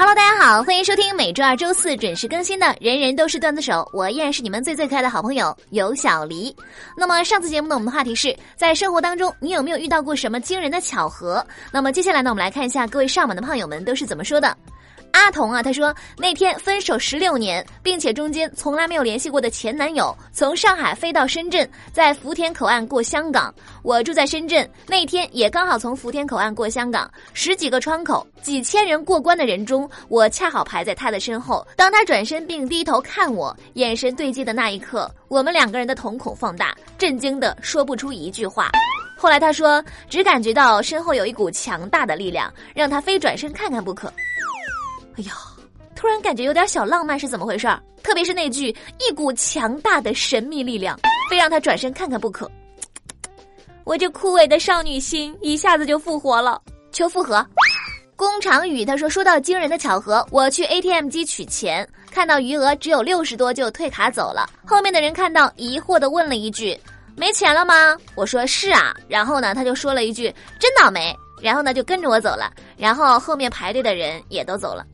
Hello，大家好，欢迎收听每周二、周四准时更新的《人人都是段子手》，我依然是你们最最可爱的好朋友有小黎。那么上次节目呢，我们的话题是在生活当中，你有没有遇到过什么惊人的巧合？那么接下来呢，我们来看一下各位上榜的胖友们都是怎么说的。阿童啊，他说那天分手十六年，并且中间从来没有联系过的前男友，从上海飞到深圳，在福田口岸过香港。我住在深圳，那天也刚好从福田口岸过香港，十几个窗口，几千人过关的人中，我恰好排在他的身后。当他转身并低头看我，眼神对接的那一刻，我们两个人的瞳孔放大，震惊的说不出一句话。后来他说，只感觉到身后有一股强大的力量，让他非转身看看不可。哎呀，突然感觉有点小浪漫，是怎么回事儿？特别是那句“一股强大的神秘力量，非让他转身看看不可”，我这枯萎的少女心一下子就复活了。求复合。工厂宇他说：“说到惊人的巧合，我去 ATM 机取钱，看到余额只有六十多，就退卡走了。后面的人看到，疑惑的问了一句：‘没钱了吗？’我说：‘是啊。’然后呢，他就说了一句：‘真倒霉。’然后呢，就跟着我走了。然后后面排队的人也都走了。”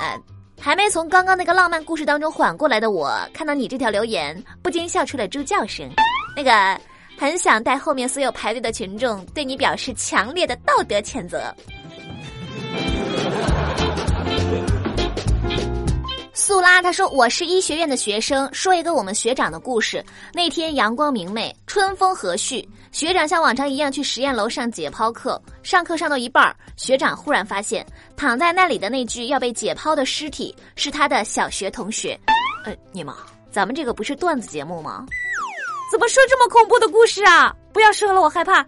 呃，还没从刚刚那个浪漫故事当中缓过来的我，看到你这条留言，不禁笑出了猪叫声。那个，很想带后面所有排队的群众对你表示强烈的道德谴责。素拉他说：“我是医学院的学生，说一个我们学长的故事。那天阳光明媚，春风和煦。学长像往常一样去实验楼上解剖课。上课上到一半，学长忽然发现躺在那里的那具要被解剖的尸体是他的小学同学。呃，你们，咱们这个不是段子节目吗？怎么说这么恐怖的故事啊？不要说了，我害怕。”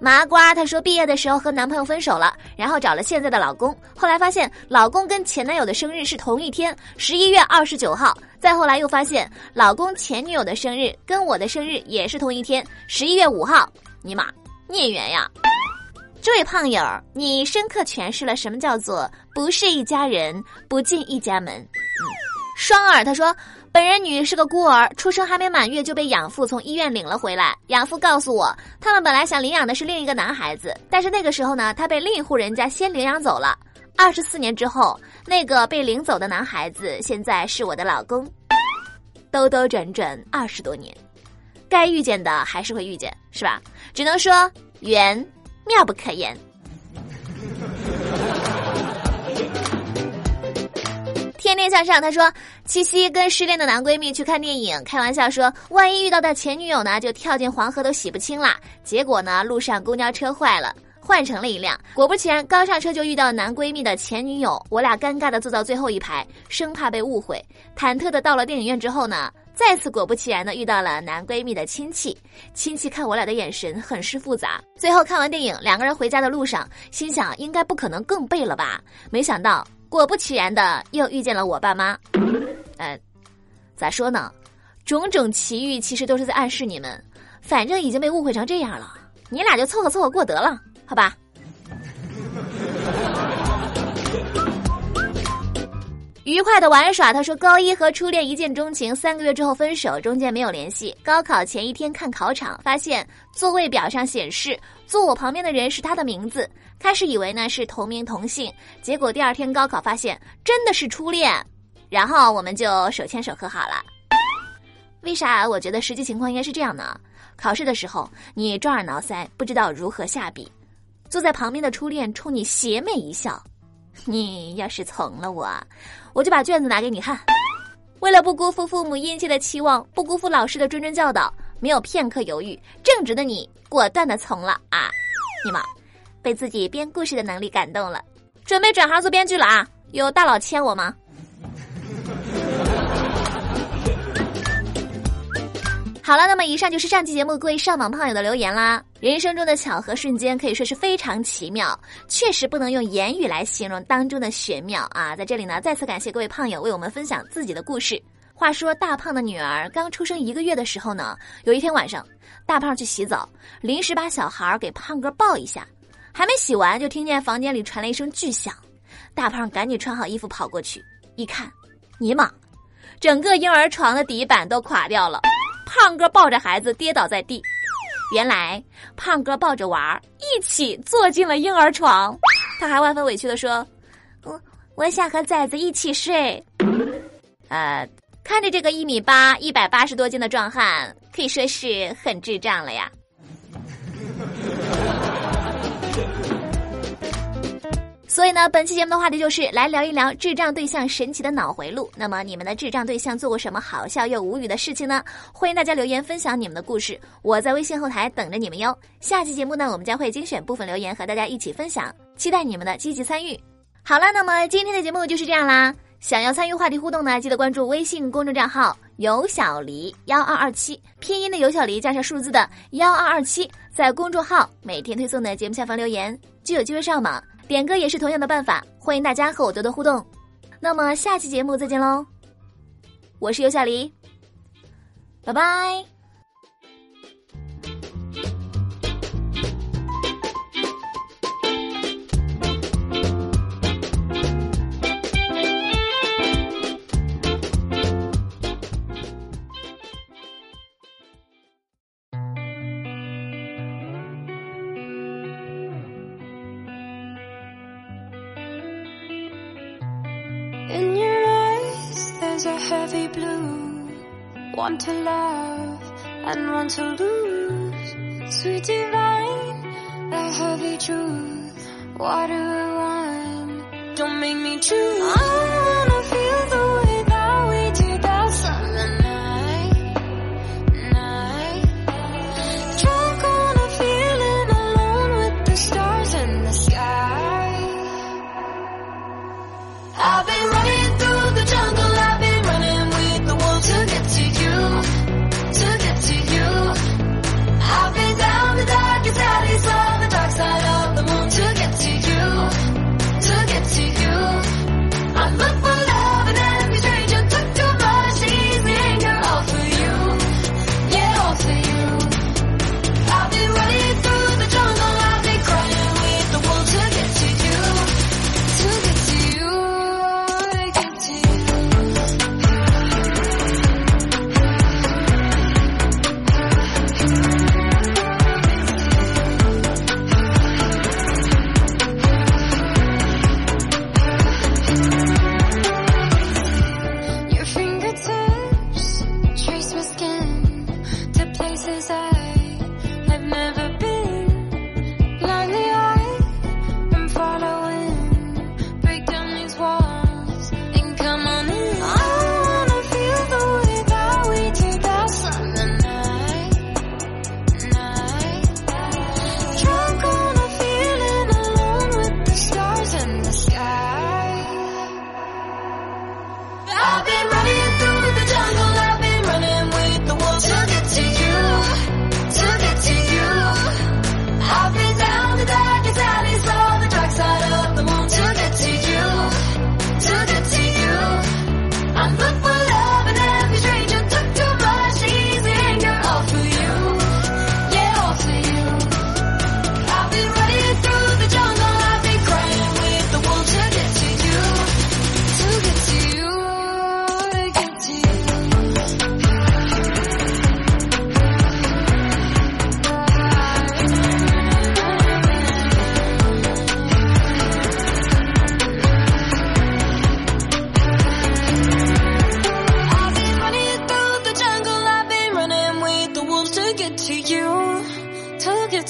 麻瓜她说，毕业的时候和男朋友分手了，然后找了现在的老公。后来发现老公跟前男友的生日是同一天，十一月二十九号。再后来又发现老公前女友的生日跟我的生日也是同一天，十一月五号。尼玛，孽缘呀！这位胖友，你深刻诠释了什么叫做不是一家人，不进一家门。双耳他说。本人女是个孤儿，出生还没满月就被养父从医院领了回来。养父告诉我，他们本来想领养的是另一个男孩子，但是那个时候呢，他被另一户人家先领养走了。二十四年之后，那个被领走的男孩子现在是我的老公。兜兜转转二十多年，该遇见的还是会遇见，是吧？只能说缘妙不可言。天天向上，他说七夕跟失恋的男闺蜜去看电影，开玩笑说万一遇到的前女友呢，就跳进黄河都洗不清啦。结果呢，路上公交车坏了，换成了一辆。果不其然，刚上车就遇到男闺蜜的前女友，我俩尴尬的坐到最后一排，生怕被误会，忐忑的到了电影院之后呢，再次果不其然的遇到了男闺蜜的亲戚。亲戚看我俩的眼神很是复杂。最后看完电影，两个人回家的路上，心想应该不可能更背了吧？没想到。果不其然的，又遇见了我爸妈。呃，咋说呢？种种奇遇其实都是在暗示你们，反正已经被误会成这样了，你俩就凑合凑合过得了，好吧？愉快的玩耍。他说，高一和初恋一见钟情，三个月之后分手，中间没有联系。高考前一天看考场，发现座位表上显示坐我旁边的人是他的名字。开始以为呢是同名同姓，结果第二天高考发现真的是初恋，然后我们就手牵手和好了。为啥？我觉得实际情况应该是这样呢：考试的时候你抓耳挠腮，不知道如何下笔，坐在旁边的初恋冲你邪魅一笑。你要是从了我，我就把卷子拿给你看。为了不辜负父母殷切的期望，不辜负老师的谆谆教导，没有片刻犹豫，正直的你果断的从了啊！你妈，被自己编故事的能力感动了，准备转行做编剧了啊！有大佬签我吗？好了，那么以上就是上期节目各位上榜胖友的留言啦。人生中的巧合瞬间可以说是非常奇妙，确实不能用言语来形容当中的玄妙啊！在这里呢，再次感谢各位胖友为我们分享自己的故事。话说大胖的女儿刚出生一个月的时候呢，有一天晚上，大胖去洗澡，临时把小孩给胖哥抱一下，还没洗完就听见房间里传来一声巨响，大胖赶紧穿好衣服跑过去，一看，尼玛，整个婴儿床的底板都垮掉了。胖哥抱着孩子跌倒在地，原来胖哥抱着娃一起坐进了婴儿床。他还万分委屈的说：“我我想和崽子一起睡。呃，看着这个一米八、一百八十多斤的壮汉，可以说是很智障了呀。所以呢，本期节目的话题就是来聊一聊智障对象神奇的脑回路。那么，你们的智障对象做过什么好笑又无语的事情呢？欢迎大家留言分享你们的故事，我在微信后台等着你们哟。下期节目呢，我们将会精选部分留言和大家一起分享，期待你们的积极参与。好了，那么今天的节目就是这样啦。想要参与话题互动呢，记得关注微信公众账号“有小黎幺二二七”，拼音的有小黎加上数字的幺二二七，在公众号每天推送的节目下方留言就有机会上榜。点歌也是同样的办法，欢迎大家和我多多互动。那么下期节目再见喽，我是尤小黎，拜拜。In your eyes, there's a heavy blue. One to love and one to lose. Sweet divine, the heavy truth. Do I want? Don't make me choose. I wanna feel the way that we did that summer night. Night. Drunk on a feeling alone with the stars in the sky. I've been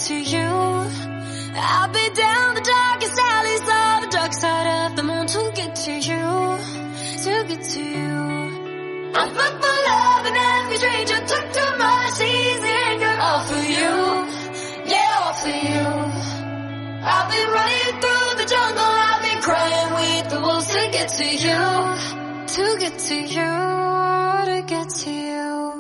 to you. I've been down the darkest alleys of the dark side of the moon to get to you, to get to you. I'm looking for love and every stranger took too much easy anger all for you, yeah, all for you. I've been running through the jungle, I've been crying with the wolves to get to you, to get to you, to get to you.